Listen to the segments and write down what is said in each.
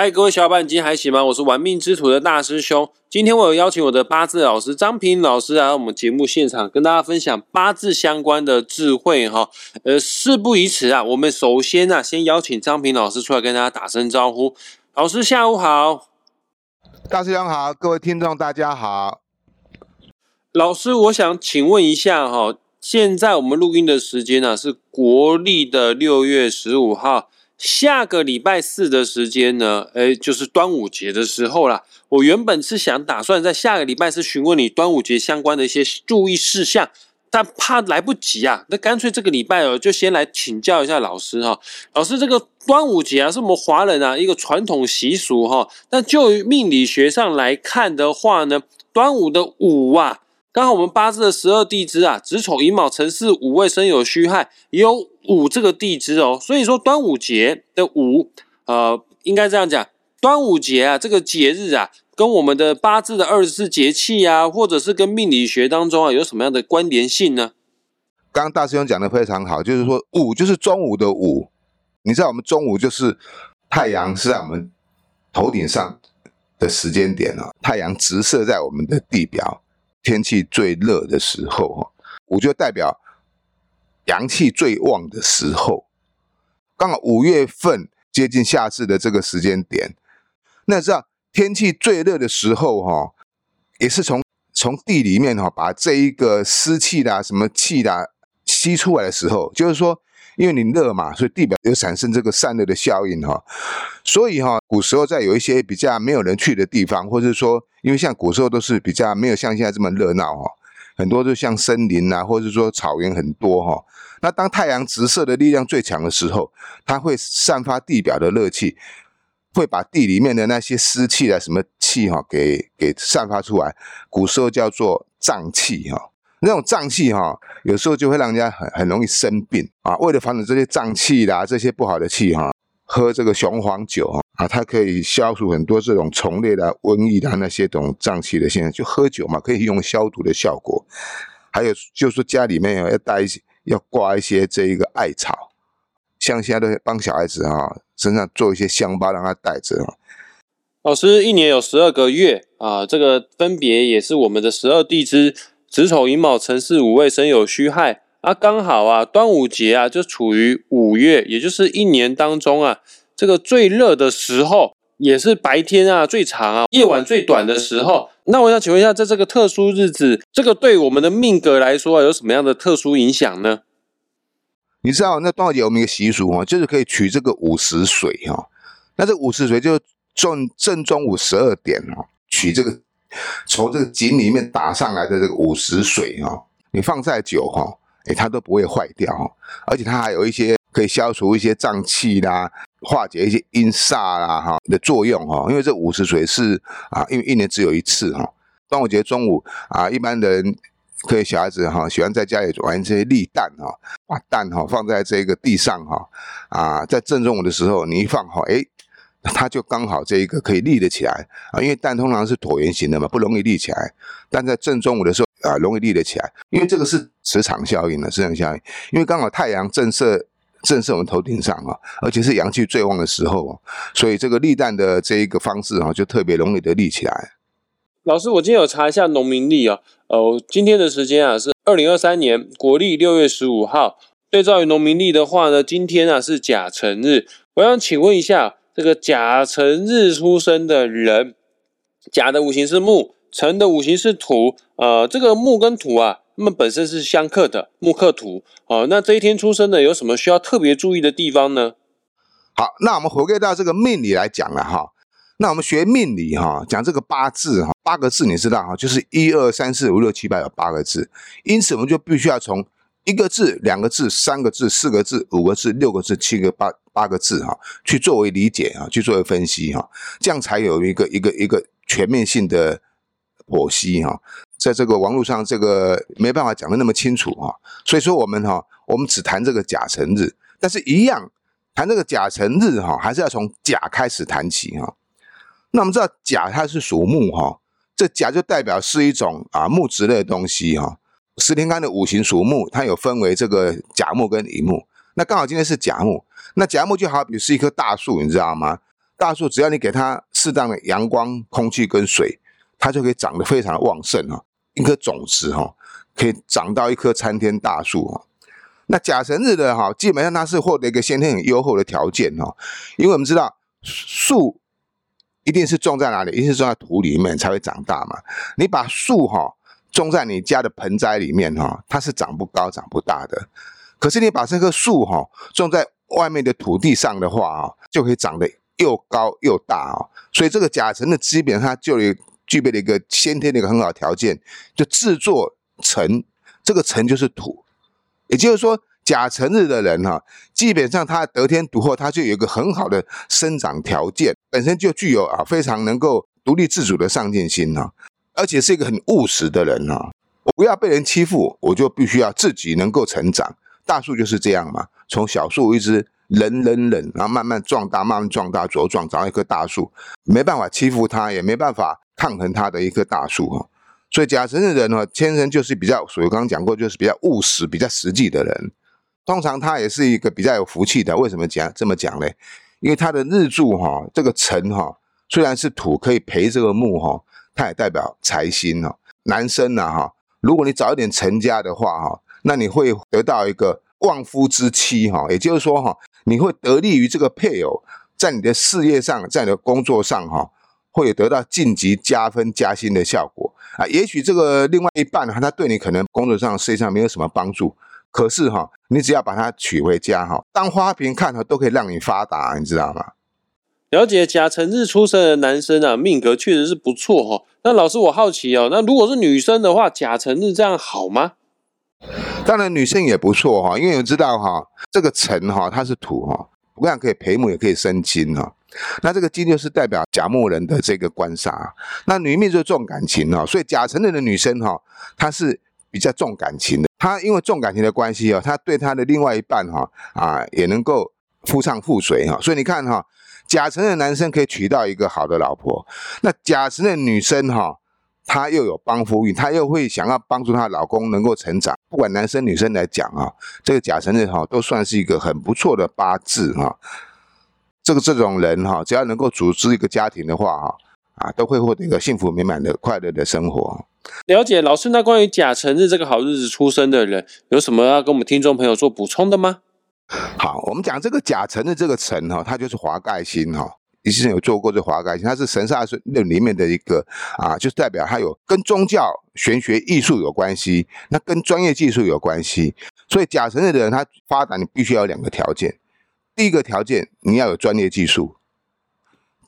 嗨，各位小伙伴，今天还行吗？我是玩命之徒的大师兄。今天我有邀请我的八字老师张平老师来我们节目现场，跟大家分享八字相关的智慧哈。呃，事不宜迟啊，我们首先啊，先邀请张平老师出来跟大家打声招呼。老师下午好，大师兄好，各位听众大家好。老师，我想请问一下哈，现在我们录音的时间呢是国历的六月十五号。下个礼拜四的时间呢，哎，就是端午节的时候啦。我原本是想打算在下个礼拜四询问你端午节相关的一些注意事项，但怕来不及啊，那干脆这个礼拜哦，就先来请教一下老师哈。老师，这个端午节啊，是我们华人啊一个传统习俗哈。那就于命理学上来看的话呢，端午的午啊。刚好我们八字的十二地支啊，子丑寅卯辰巳午未申酉戌亥，也有午这个地支哦。所以说端午节的午，呃，应该这样讲，端午节啊这个节日啊，跟我们的八字的二十四节气啊，或者是跟命理学当中啊，有什么样的关联性呢？刚刚大师兄讲的非常好，就是说午就是中午的午，你知道我们中午就是太阳是在我们头顶上的时间点啊，太阳直射在我们的地表。天气最热的时候，哈，五就代表阳气最旺的时候，刚好五月份接近夏至的这个时间点，那这样天气最热的时候，哈，也是从从地里面哈把这一个湿气啦、什么气啦吸出来的时候，就是说。因为你热嘛，所以地表有产生这个散热的效应哈，所以哈，古时候在有一些比较没有人去的地方，或者说，因为像古时候都是比较没有像现在这么热闹哈，很多都像森林啊，或者说草原很多哈。那当太阳直射的力量最强的时候，它会散发地表的热气，会把地里面的那些湿气啊、什么气哈，给给散发出来。古时候叫做脏气哈。那种胀气哈，有时候就会让人家很很容易生病啊。为了防止这些胀气啦、这些不好的气哈，喝这个雄黄酒啊，它可以消除很多这种虫类的瘟疫的那些种胀气的现象。就喝酒嘛，可以用消毒的效果。还有就是家里面要带一些，要挂一些这一个艾草，像现在都帮小孩子哈身上做一些香包，让他带着。老师一年有十二个月啊，这个分别也是我们的十二地支。子丑寅卯辰巳午未申酉戌亥啊，刚好啊，端午节啊，就处于五月，也就是一年当中啊，这个最热的时候，也是白天啊最长啊，夜晚最短的时候。那我想请问一下，在这个特殊日子，这个对我们的命格来说，有什么样的特殊影响呢？你知道，那端午节我们一个习俗哈，就是可以取这个午时水哈，那这午时水就正正中午十二点哦，取这个。从这个井里面打上来的这个午时水哈，你放再久哈，哎，它都不会坏掉哈，而且它还有一些可以消除一些脏气啦，化解一些阴煞啦哈的作用哈。因为这午时水是啊，因为一年只有一次哈。端午节中午啊，一般人可以小孩子哈喜欢在家里玩这些立蛋哈，把蛋哈放在这个地上哈啊，在正中午的时候你一放哈，哎。它就刚好这一个可以立得起来啊，因为蛋通常是椭圆形的嘛，不容易立起来。但在正中午的时候啊，容易立得起来，因为这个是磁场效应的磁场效应。因为刚好太阳正射正射我们头顶上啊，而且是阳气最旺的时候，所以这个立蛋的这一个方式啊，就特别容易的立起来。老师，我今天有查一下农民历啊，呃，今天的时间啊是二零二三年国历六月十五号。对照于农民历的话呢，今天啊是甲辰日。我想请问一下。这个甲辰日出生的人，甲的五行是木，辰的五行是土，呃，这个木跟土啊，它们本身是相克的，木克土，哦，那这一天出生的有什么需要特别注意的地方呢？好，那我们回归到这个命理来讲了哈，那我们学命理哈，讲这个八字哈，八个字你知道哈，就是一二三四五六七八有八个字，因此我们就必须要从。一个字、两个字、三个字、四个字、五个字、六个字、七个八八个字哈，去作为理解啊，去作为分析哈，这样才有一个一个一个全面性的剖析哈。在这个网络上，这个没办法讲的那么清楚哈，所以说我们哈，我们只谈这个甲辰日，但是一样谈这个甲辰日哈，还是要从甲开始谈起哈。那我们知道甲它是属木哈，这甲就代表是一种啊木质类的东西哈。十天干的五行属木，它有分为这个甲木跟乙木。那刚好今天是甲木，那甲木就好比是一棵大树，你知道吗？大树只要你给它适当的阳光、空气跟水，它就可以长得非常的旺盛哈。一颗种子哈，可以长到一棵参天大树哈。那甲辰日的哈，基本上它是获得一个先天很优厚的条件哈，因为我们知道树一定是种在哪里，一定是种在土里面才会长大嘛。你把树哈种在你家的盆栽里面哈，它是长不高、长不大的。可是你把这棵树哈种在外面的土地上的话啊，就可以长得又高又大啊。所以这个甲辰的基本上就具备了一个先天的一个很好的条件，就制作尘，这个尘就是土。也就是说，甲辰日的人哈，基本上他得天独厚，他就有一个很好的生长条件，本身就具有啊非常能够独立自主的上进心哈，而且是一个很务实的人哈。我不要被人欺负，我就必须要自己能够成长。大树就是这样嘛，从小树一直忍忍忍，然后慢慢壮大，慢慢壮大茁壮，长到一棵大树，没办法欺负它，也没办法抗衡它的一棵大树哈。所以甲辰的人呢，天生就是比较，所以刚刚讲过，就是比较务实、比较实际的人。通常他也是一个比较有福气的。为什么讲这么讲呢？因为他的日柱哈，这个辰哈，虽然是土，可以陪这个木哈，它也代表财星哈。男生呢哈，如果你早一点成家的话哈。那你会得到一个旺夫之妻哈，也就是说哈，你会得利于这个配偶，在你的事业上，在你的工作上哈，会得到晋级加分加薪的效果啊。也许这个另外一半哈，他对你可能工作上、事业上没有什么帮助，可是哈，你只要把他娶回家哈，当花瓶看哈，都可以让你发达，你知道吗？了解甲辰日出生的男生啊，命格确实是不错哈。那老师我好奇哦，那如果是女生的话，甲辰日这样好吗？当然，女生也不错哈，因为我知道哈，这个辰哈它是土哈，不但可以培母，也可以生金哈。那这个金就是代表甲木人的这个官煞，那女命就重感情哈，所以甲辰人的女生哈，她是比较重感情的。她因为重感情的关系哦，她对她的另外一半哈啊也能够夫唱妇随哈。所以你看哈，甲辰的男生可以娶到一个好的老婆，那甲辰的女生哈。她又有帮夫运，她又会想要帮助她老公能够成长。不管男生女生来讲啊，这个甲辰日哈都算是一个很不错的八字哈。这个这种人哈，只要能够组织一个家庭的话哈，啊，都会获得一个幸福美满的快乐的生活。了解老师，那关于甲辰日这个好日子出生的人，有什么要跟我们听众朋友做补充的吗？我们讲这个甲辰的这个辰哈，它就是华盖星哈。你之前有做过这华盖星，它是神煞那里面的一个啊，就是代表它有跟宗教、玄学、艺术有关系，那跟专业技术有关系。所以甲辰的人他发展，你必须要有两个条件：第一个条件你要有专业技术；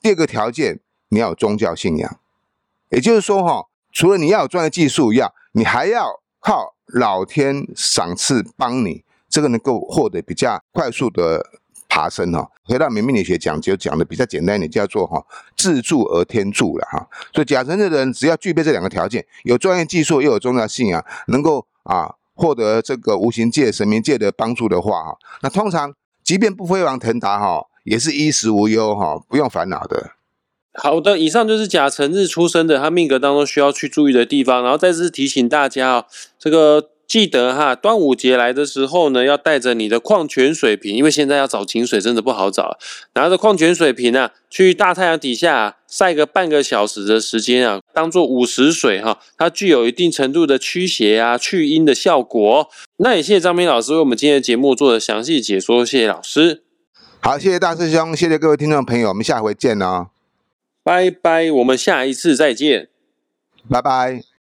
第二个条件你要有宗教信仰。也就是说，哈，除了你要有专业技术要，你还要靠老天赏赐帮你，这个能够获得比较快速的。爬升哈，回到命理学讲就讲的比较简单一点，叫做哈自助而天助了哈。所以甲辰的人只要具备这两个条件，有专业技术又有宗教信仰，能够啊获得这个无形界、神明界的帮助的话哈，那通常即便不飞黄腾达哈，也是衣食无忧哈，不用烦恼的。好的，以上就是甲辰日出生的他命格当中需要去注意的地方，然后再次提醒大家哦，这个。记得哈，端午节来的时候呢，要带着你的矿泉水瓶，因为现在要找井水真的不好找。拿着矿泉水瓶啊，去大太阳底下晒个半个小时的时间啊，当做午时水哈，它具有一定程度的驱邪啊、去阴的效果。那也谢谢张明老师为我们今天的节目做的详细解说，谢谢老师。好，谢谢大师兄，谢谢各位听众朋友，我们下回见哦。拜拜，我们下一次再见。拜拜。